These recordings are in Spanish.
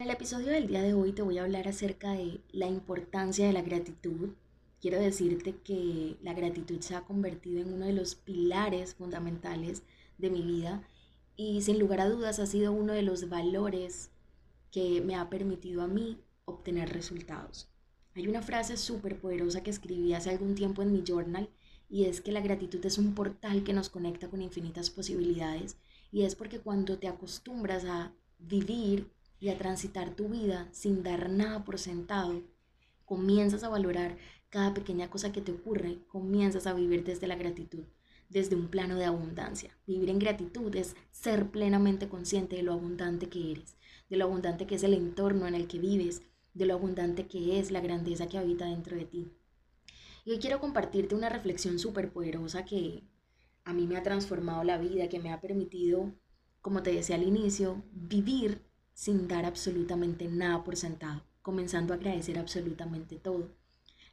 En el episodio del día de hoy te voy a hablar acerca de la importancia de la gratitud. Quiero decirte que la gratitud se ha convertido en uno de los pilares fundamentales de mi vida y sin lugar a dudas ha sido uno de los valores que me ha permitido a mí obtener resultados. Hay una frase súper poderosa que escribí hace algún tiempo en mi journal y es que la gratitud es un portal que nos conecta con infinitas posibilidades y es porque cuando te acostumbras a vivir y a transitar tu vida sin dar nada por sentado, comienzas a valorar cada pequeña cosa que te ocurre, comienzas a vivir desde la gratitud, desde un plano de abundancia. Vivir en gratitud es ser plenamente consciente de lo abundante que eres, de lo abundante que es el entorno en el que vives, de lo abundante que es la grandeza que habita dentro de ti. Y hoy quiero compartirte una reflexión súper poderosa que a mí me ha transformado la vida, que me ha permitido, como te decía al inicio, vivir sin dar absolutamente nada por sentado, comenzando a agradecer absolutamente todo.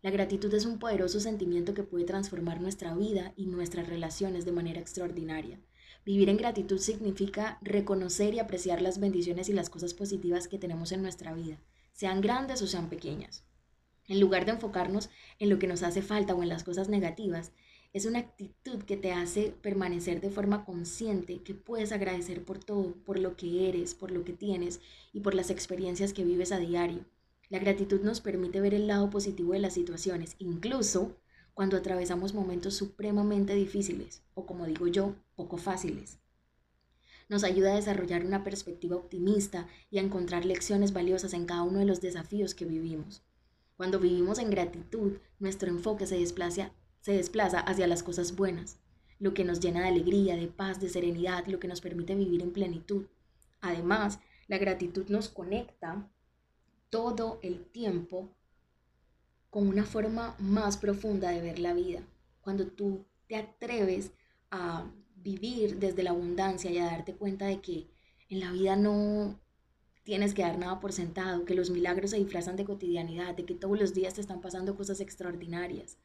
La gratitud es un poderoso sentimiento que puede transformar nuestra vida y nuestras relaciones de manera extraordinaria. Vivir en gratitud significa reconocer y apreciar las bendiciones y las cosas positivas que tenemos en nuestra vida, sean grandes o sean pequeñas. En lugar de enfocarnos en lo que nos hace falta o en las cosas negativas, es una actitud que te hace permanecer de forma consciente, que puedes agradecer por todo, por lo que eres, por lo que tienes y por las experiencias que vives a diario. La gratitud nos permite ver el lado positivo de las situaciones, incluso cuando atravesamos momentos supremamente difíciles o, como digo yo, poco fáciles. Nos ayuda a desarrollar una perspectiva optimista y a encontrar lecciones valiosas en cada uno de los desafíos que vivimos. Cuando vivimos en gratitud, nuestro enfoque se desplaza se desplaza hacia las cosas buenas, lo que nos llena de alegría, de paz, de serenidad, lo que nos permite vivir en plenitud. Además, la gratitud nos conecta todo el tiempo con una forma más profunda de ver la vida. Cuando tú te atreves a vivir desde la abundancia y a darte cuenta de que en la vida no tienes que dar nada por sentado, que los milagros se disfrazan de cotidianidad, de que todos los días te están pasando cosas extraordinarias,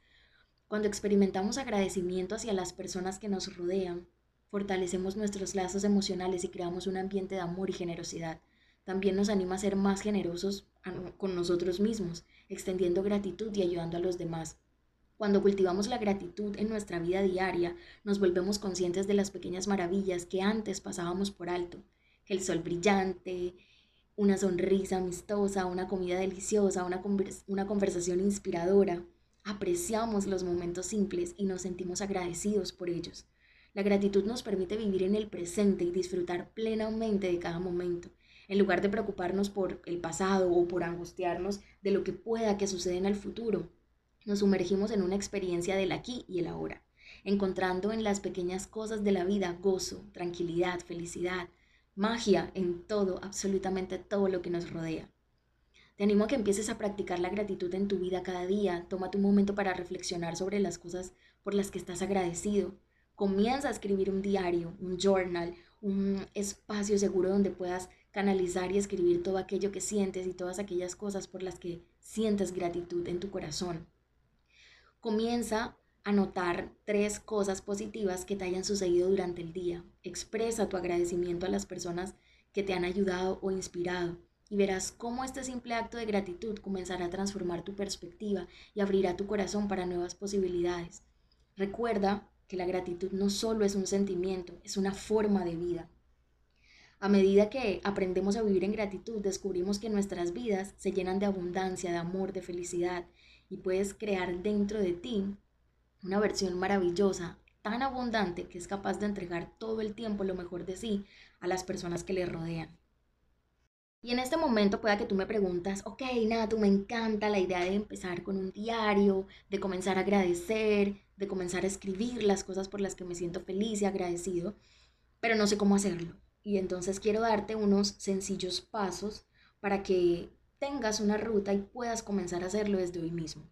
cuando experimentamos agradecimiento hacia las personas que nos rodean, fortalecemos nuestros lazos emocionales y creamos un ambiente de amor y generosidad. También nos anima a ser más generosos con nosotros mismos, extendiendo gratitud y ayudando a los demás. Cuando cultivamos la gratitud en nuestra vida diaria, nos volvemos conscientes de las pequeñas maravillas que antes pasábamos por alto. El sol brillante, una sonrisa amistosa, una comida deliciosa, una, una conversación inspiradora apreciamos los momentos simples y nos sentimos agradecidos por ellos. La gratitud nos permite vivir en el presente y disfrutar plenamente de cada momento, en lugar de preocuparnos por el pasado o por angustiarnos de lo que pueda que suceda en el futuro. Nos sumergimos en una experiencia del aquí y el ahora, encontrando en las pequeñas cosas de la vida gozo, tranquilidad, felicidad, magia en todo, absolutamente todo lo que nos rodea. Te animo a que empieces a practicar la gratitud en tu vida cada día. Toma tu momento para reflexionar sobre las cosas por las que estás agradecido. Comienza a escribir un diario, un journal, un espacio seguro donde puedas canalizar y escribir todo aquello que sientes y todas aquellas cosas por las que sientes gratitud en tu corazón. Comienza a notar tres cosas positivas que te hayan sucedido durante el día. Expresa tu agradecimiento a las personas que te han ayudado o inspirado y verás cómo este simple acto de gratitud comenzará a transformar tu perspectiva y abrirá tu corazón para nuevas posibilidades. Recuerda que la gratitud no solo es un sentimiento, es una forma de vida. A medida que aprendemos a vivir en gratitud, descubrimos que nuestras vidas se llenan de abundancia, de amor, de felicidad y puedes crear dentro de ti una versión maravillosa, tan abundante que es capaz de entregar todo el tiempo lo mejor de sí a las personas que le rodean. Y en este momento pueda que tú me preguntas, ok, nada, tú me encanta la idea de empezar con un diario, de comenzar a agradecer, de comenzar a escribir las cosas por las que me siento feliz y agradecido, pero no sé cómo hacerlo. Y entonces quiero darte unos sencillos pasos para que tengas una ruta y puedas comenzar a hacerlo desde hoy mismo.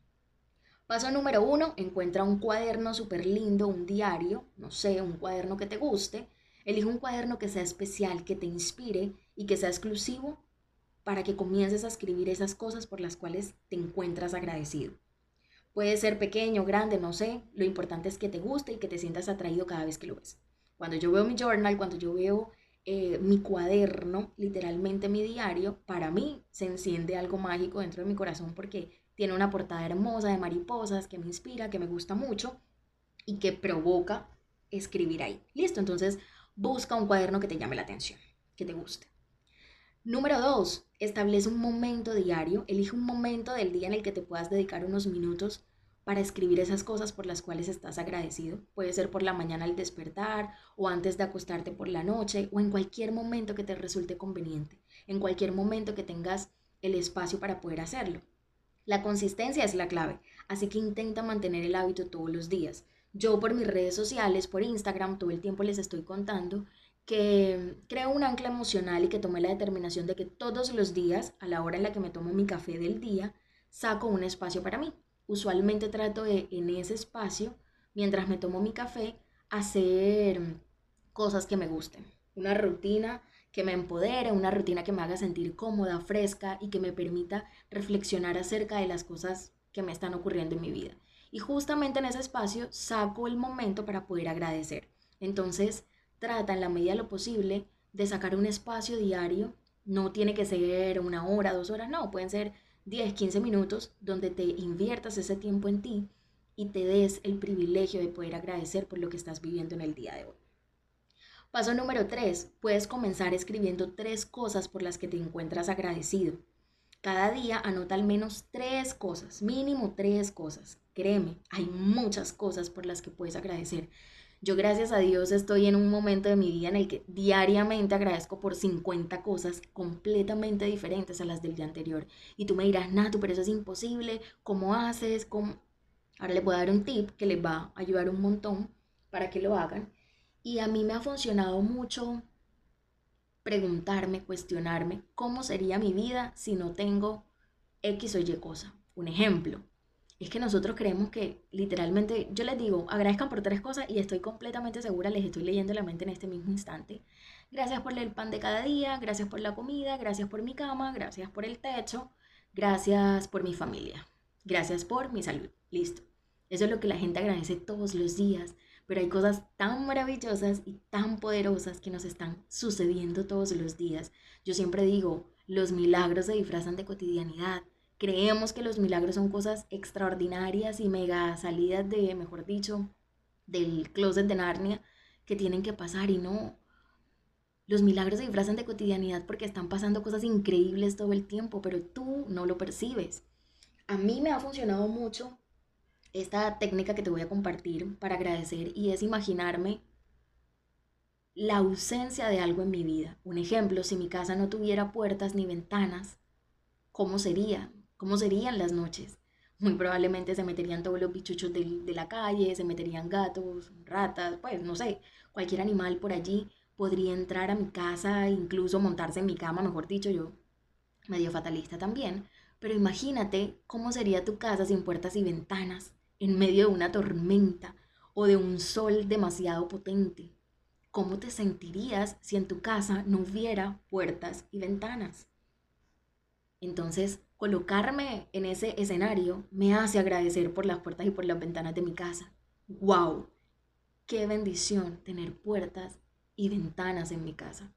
Paso número uno, encuentra un cuaderno súper lindo, un diario, no sé, un cuaderno que te guste. Elige un cuaderno que sea especial, que te inspire y que sea exclusivo para que comiences a escribir esas cosas por las cuales te encuentras agradecido. Puede ser pequeño, grande, no sé, lo importante es que te guste y que te sientas atraído cada vez que lo ves. Cuando yo veo mi journal, cuando yo veo eh, mi cuaderno, literalmente mi diario, para mí se enciende algo mágico dentro de mi corazón porque tiene una portada hermosa de mariposas que me inspira, que me gusta mucho y que provoca escribir ahí. Listo, entonces busca un cuaderno que te llame la atención, que te guste. Número dos, establece un momento diario, elige un momento del día en el que te puedas dedicar unos minutos para escribir esas cosas por las cuales estás agradecido. Puede ser por la mañana al despertar o antes de acostarte por la noche o en cualquier momento que te resulte conveniente, en cualquier momento que tengas el espacio para poder hacerlo. La consistencia es la clave, así que intenta mantener el hábito todos los días. Yo por mis redes sociales, por Instagram, todo el tiempo les estoy contando que creo un ancla emocional y que tomé la determinación de que todos los días, a la hora en la que me tomo mi café del día, saco un espacio para mí. Usualmente trato de en ese espacio, mientras me tomo mi café, hacer cosas que me gusten. Una rutina que me empodere, una rutina que me haga sentir cómoda, fresca y que me permita reflexionar acerca de las cosas que me están ocurriendo en mi vida. Y justamente en ese espacio saco el momento para poder agradecer. Entonces, trata en la medida de lo posible de sacar un espacio diario. No tiene que ser una hora, dos horas, no, pueden ser 10, 15 minutos donde te inviertas ese tiempo en ti y te des el privilegio de poder agradecer por lo que estás viviendo en el día de hoy. Paso número 3. Puedes comenzar escribiendo tres cosas por las que te encuentras agradecido. Cada día anota al menos tres cosas, mínimo tres cosas. Créeme, hay muchas cosas por las que puedes agradecer. Yo gracias a Dios estoy en un momento de mi vida en el que diariamente agradezco por 50 cosas completamente diferentes a las del día anterior. Y tú me dirás, Natu, pero eso es imposible. ¿Cómo haces? ¿Cómo? Ahora les voy a dar un tip que les va a ayudar un montón para que lo hagan. Y a mí me ha funcionado mucho preguntarme, cuestionarme cómo sería mi vida si no tengo X o Y cosa. Un ejemplo, es que nosotros creemos que literalmente, yo les digo, agradezcan por tres cosas y estoy completamente segura, les estoy leyendo la mente en este mismo instante. Gracias por el pan de cada día, gracias por la comida, gracias por mi cama, gracias por el techo, gracias por mi familia, gracias por mi salud. Listo. Eso es lo que la gente agradece todos los días, pero hay cosas tan maravillosas y tan poderosas que nos están sucediendo todos los días. Yo siempre digo, los milagros se disfrazan de cotidianidad Creemos que los milagros son cosas extraordinarias y mega salidas de, mejor dicho, del closet de Narnia que tienen que pasar y no. Los milagros se disfrazan de cotidianidad porque están pasando cosas increíbles todo el tiempo, pero tú no lo percibes. A mí me ha funcionado mucho esta técnica que te voy a compartir para agradecer y es imaginarme la ausencia de algo en mi vida. Un ejemplo, si mi casa no tuviera puertas ni ventanas, ¿cómo sería? ¿Cómo serían las noches? Muy probablemente se meterían todos los bichuchos de, de la calle, se meterían gatos, ratas, pues no sé, cualquier animal por allí podría entrar a mi casa, incluso montarse en mi cama, mejor dicho, yo medio fatalista también. Pero imagínate cómo sería tu casa sin puertas y ventanas, en medio de una tormenta o de un sol demasiado potente. ¿Cómo te sentirías si en tu casa no hubiera puertas y ventanas? Entonces, colocarme en ese escenario me hace agradecer por las puertas y por las ventanas de mi casa. ¡Wow! ¡Qué bendición tener puertas y ventanas en mi casa!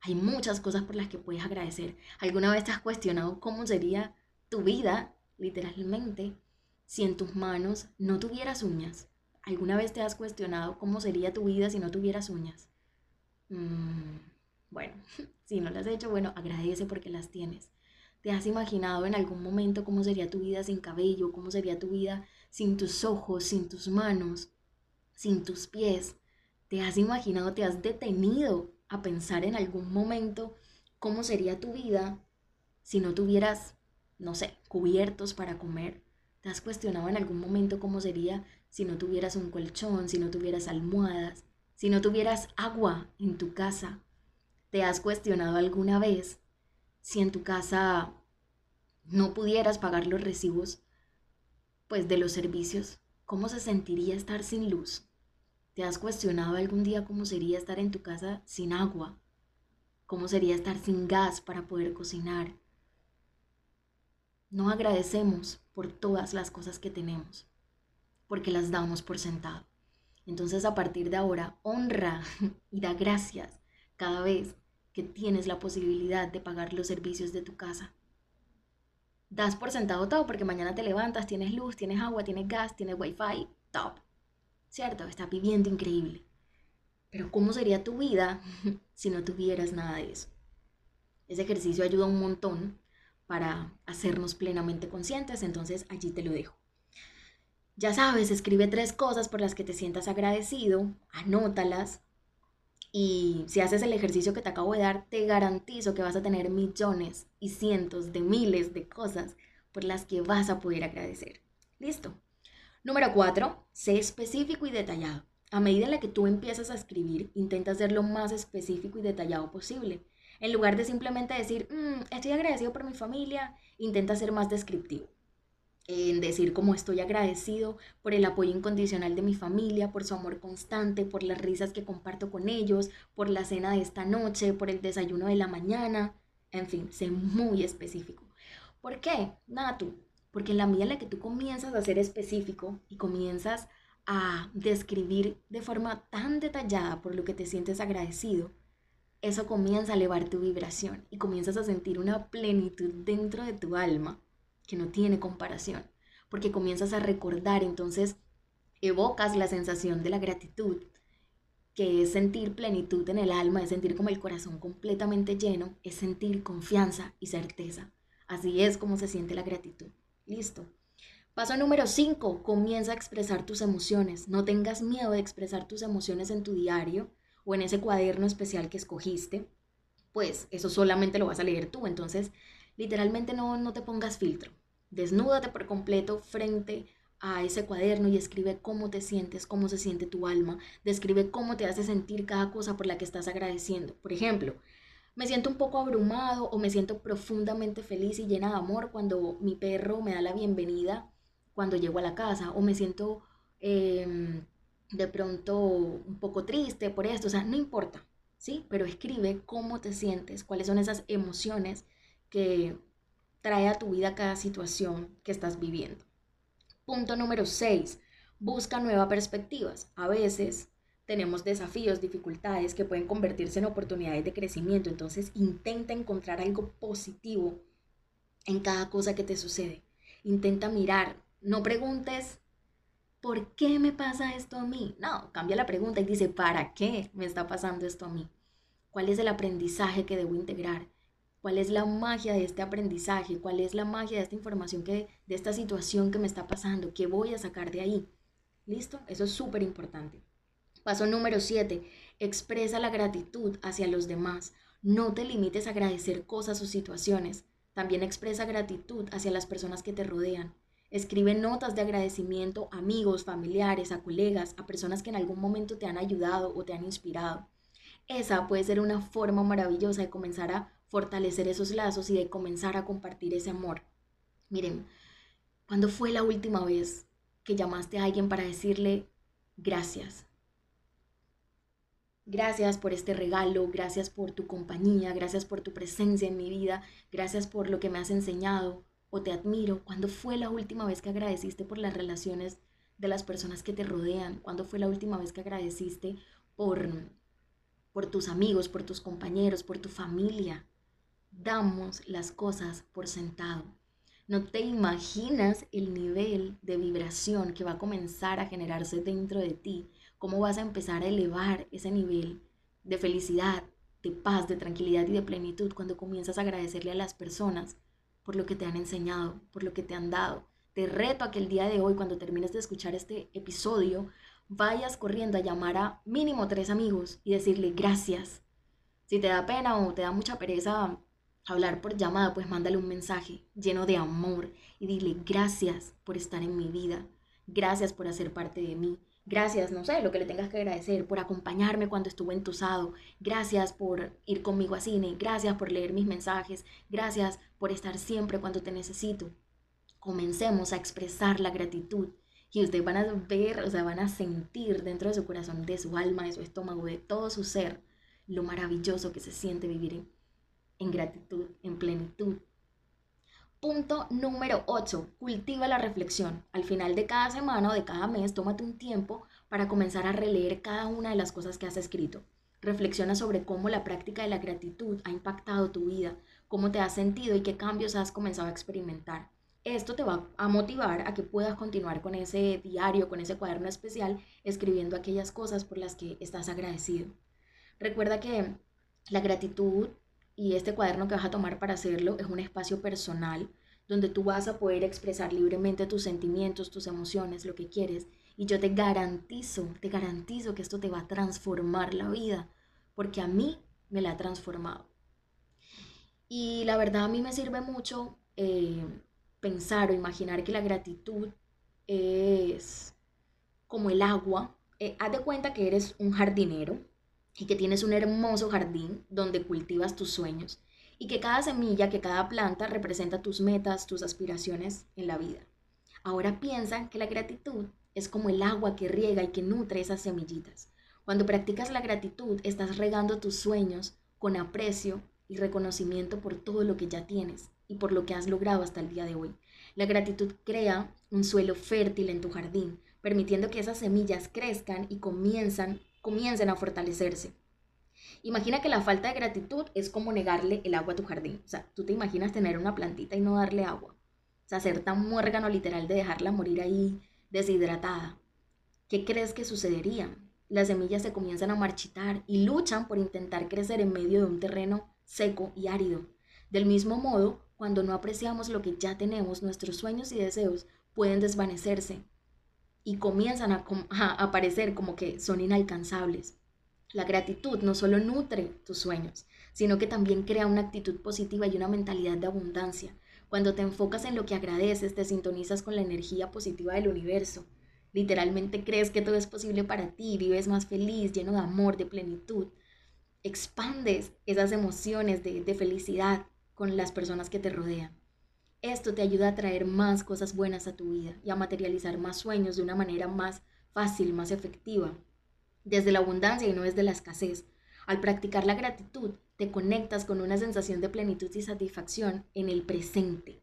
Hay muchas cosas por las que puedes agradecer. ¿Alguna vez te has cuestionado cómo sería tu vida, literalmente, si en tus manos no tuvieras uñas? ¿Alguna vez te has cuestionado cómo sería tu vida si no tuvieras uñas? Mm, bueno, si no las has hecho, bueno, agradece porque las tienes. ¿Te has imaginado en algún momento cómo sería tu vida sin cabello? ¿Cómo sería tu vida sin tus ojos, sin tus manos, sin tus pies? ¿Te has imaginado, te has detenido a pensar en algún momento cómo sería tu vida si no tuvieras, no sé, cubiertos para comer? ¿Te has cuestionado en algún momento cómo sería si no tuvieras un colchón, si no tuvieras almohadas, si no tuvieras agua en tu casa? ¿Te has cuestionado alguna vez si en tu casa no pudieras pagar los recibos pues de los servicios, ¿cómo se sentiría estar sin luz? ¿Te has cuestionado algún día cómo sería estar en tu casa sin agua? ¿Cómo sería estar sin gas para poder cocinar? No agradecemos por todas las cosas que tenemos, porque las damos por sentado. Entonces a partir de ahora, honra y da gracias cada vez que tienes la posibilidad de pagar los servicios de tu casa das por sentado todo porque mañana te levantas, tienes luz, tienes agua, tienes gas, tienes wifi, top. ¿Cierto? Estás viviendo increíble. Pero ¿cómo sería tu vida si no tuvieras nada de eso? Ese ejercicio ayuda un montón para hacernos plenamente conscientes, entonces allí te lo dejo. Ya sabes, escribe tres cosas por las que te sientas agradecido, anótalas, y si haces el ejercicio que te acabo de dar, te garantizo que vas a tener millones y cientos de miles de cosas por las que vas a poder agradecer. Listo. Número cuatro, sé específico y detallado. A medida en la que tú empiezas a escribir, intenta ser lo más específico y detallado posible. En lugar de simplemente decir, mm, estoy agradecido por mi familia, intenta ser más descriptivo en decir cómo estoy agradecido por el apoyo incondicional de mi familia, por su amor constante, por las risas que comparto con ellos, por la cena de esta noche, por el desayuno de la mañana, en fin, sé muy específico. ¿Por qué? Nada tú, porque en la medida en la que tú comienzas a ser específico y comienzas a describir de forma tan detallada por lo que te sientes agradecido, eso comienza a elevar tu vibración y comienzas a sentir una plenitud dentro de tu alma que no tiene comparación, porque comienzas a recordar, entonces evocas la sensación de la gratitud, que es sentir plenitud en el alma, es sentir como el corazón completamente lleno, es sentir confianza y certeza. Así es como se siente la gratitud. Listo. Paso número 5, comienza a expresar tus emociones. No tengas miedo de expresar tus emociones en tu diario o en ese cuaderno especial que escogiste, pues eso solamente lo vas a leer tú. Entonces, literalmente no, no te pongas filtro. Desnúdate por completo frente a ese cuaderno y escribe cómo te sientes, cómo se siente tu alma, describe cómo te hace sentir cada cosa por la que estás agradeciendo. Por ejemplo, me siento un poco abrumado o me siento profundamente feliz y llena de amor cuando mi perro me da la bienvenida cuando llego a la casa o me siento em, de pronto un poco triste por esto, o sea, no importa, ¿sí? Pero escribe cómo te sientes, cuáles son esas emociones que trae a tu vida cada situación que estás viviendo. Punto número 6. Busca nuevas perspectivas. A veces tenemos desafíos, dificultades que pueden convertirse en oportunidades de crecimiento. Entonces intenta encontrar algo positivo en cada cosa que te sucede. Intenta mirar. No preguntes, ¿por qué me pasa esto a mí? No, cambia la pregunta y dice, ¿para qué me está pasando esto a mí? ¿Cuál es el aprendizaje que debo integrar? Cuál es la magia de este aprendizaje, cuál es la magia de esta información, que, de esta situación que me está pasando, qué voy a sacar de ahí. ¿Listo? Eso es súper importante. Paso número 7. Expresa la gratitud hacia los demás. No te limites a agradecer cosas o situaciones. También expresa gratitud hacia las personas que te rodean. Escribe notas de agradecimiento a amigos, familiares, a colegas, a personas que en algún momento te han ayudado o te han inspirado. Esa puede ser una forma maravillosa de comenzar a fortalecer esos lazos y de comenzar a compartir ese amor. Miren, ¿cuándo fue la última vez que llamaste a alguien para decirle gracias? Gracias por este regalo, gracias por tu compañía, gracias por tu presencia en mi vida, gracias por lo que me has enseñado o te admiro. ¿Cuándo fue la última vez que agradeciste por las relaciones de las personas que te rodean? ¿Cuándo fue la última vez que agradeciste por, por tus amigos, por tus compañeros, por tu familia? Damos las cosas por sentado. No te imaginas el nivel de vibración que va a comenzar a generarse dentro de ti, cómo vas a empezar a elevar ese nivel de felicidad, de paz, de tranquilidad y de plenitud cuando comienzas a agradecerle a las personas por lo que te han enseñado, por lo que te han dado. Te reto a que el día de hoy, cuando termines de escuchar este episodio, vayas corriendo a llamar a mínimo tres amigos y decirle gracias. Si te da pena o te da mucha pereza hablar por llamada, pues mándale un mensaje lleno de amor y dile gracias por estar en mi vida, gracias por hacer parte de mí, Gracias, no sé, lo que le tengas que agradecer por acompañarme cuando estuve entusado. Gracias por ir conmigo a cine. Gracias por leer mis mensajes. Gracias por estar siempre cuando te necesito. Comencemos a expresar la gratitud y ustedes van a ver, o sea, van a sentir dentro de su corazón, de su alma, de su estómago, de todo su ser, lo maravilloso que se siente vivir en, en gratitud, en plenitud, Punto número 8. Cultiva la reflexión. Al final de cada semana o de cada mes, tómate un tiempo para comenzar a releer cada una de las cosas que has escrito. Reflexiona sobre cómo la práctica de la gratitud ha impactado tu vida, cómo te has sentido y qué cambios has comenzado a experimentar. Esto te va a motivar a que puedas continuar con ese diario, con ese cuaderno especial, escribiendo aquellas cosas por las que estás agradecido. Recuerda que la gratitud y este cuaderno que vas a tomar para hacerlo es un espacio personal donde tú vas a poder expresar libremente tus sentimientos, tus emociones, lo que quieres. Y yo te garantizo, te garantizo que esto te va a transformar la vida, porque a mí me la ha transformado. Y la verdad a mí me sirve mucho eh, pensar o imaginar que la gratitud es como el agua. Eh, haz de cuenta que eres un jardinero y que tienes un hermoso jardín donde cultivas tus sueños y que cada semilla, que cada planta representa tus metas, tus aspiraciones en la vida. Ahora piensa que la gratitud es como el agua que riega y que nutre esas semillitas. Cuando practicas la gratitud, estás regando tus sueños con aprecio y reconocimiento por todo lo que ya tienes y por lo que has logrado hasta el día de hoy. La gratitud crea un suelo fértil en tu jardín, permitiendo que esas semillas crezcan y comienzan comiencen a fortalecerse. Imagina que la falta de gratitud es como negarle el agua a tu jardín. O sea, tú te imaginas tener una plantita y no darle agua. O sea, ser tan muérgano literal de dejarla morir ahí deshidratada. ¿Qué crees que sucedería? Las semillas se comienzan a marchitar y luchan por intentar crecer en medio de un terreno seco y árido. Del mismo modo, cuando no apreciamos lo que ya tenemos, nuestros sueños y deseos pueden desvanecerse y comienzan a, aparecer como que son inalcanzables. La gratitud no solo nutre tus sueños, sino que también crea una actitud positiva y una mentalidad de abundancia. Cuando te enfocas en lo que agradeces, te sintonizas con la energía positiva del universo. Literalmente crees que todo es posible para ti, vives más feliz, lleno de amor, de plenitud. Expandes esas emociones de, de felicidad con las personas que te rodean. Esto te ayuda a traer más cosas buenas a tu vida y a materializar más sueños de una manera más fácil, más efectiva, desde la abundancia y no desde la escasez. Al practicar la gratitud, te conectas con una sensación de plenitud y satisfacción en el presente,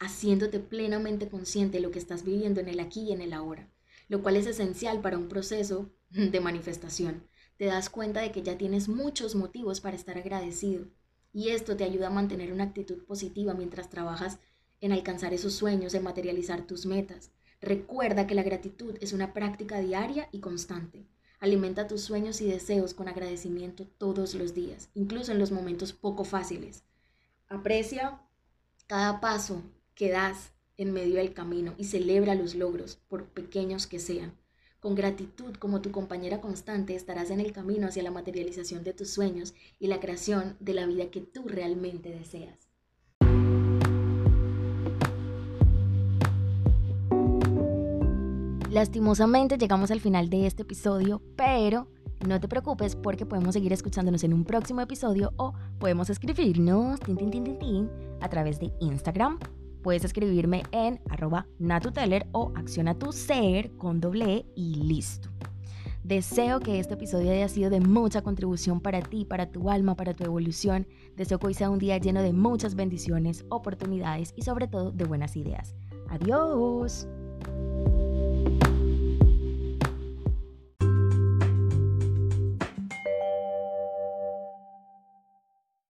haciéndote plenamente consciente de lo que estás viviendo en el aquí y en el ahora, lo cual es esencial para un proceso de manifestación. Te das cuenta de que ya tienes muchos motivos para estar agradecido y esto te ayuda a mantener una actitud positiva mientras trabajas en alcanzar esos sueños, en materializar tus metas. Recuerda que la gratitud es una práctica diaria y constante. Alimenta tus sueños y deseos con agradecimiento todos los días, incluso en los momentos poco fáciles. Aprecia cada paso que das en medio del camino y celebra los logros, por pequeños que sean. Con gratitud como tu compañera constante estarás en el camino hacia la materialización de tus sueños y la creación de la vida que tú realmente deseas. Lastimosamente llegamos al final de este episodio, pero no te preocupes porque podemos seguir escuchándonos en un próximo episodio o podemos escribirnos a través de Instagram Puedes escribirme en arroba natuteller o acciona tu ser con doble e y listo. Deseo que este episodio haya sido de mucha contribución para ti, para tu alma, para tu evolución. Deseo que hoy sea un día lleno de muchas bendiciones, oportunidades y sobre todo de buenas ideas. Adiós.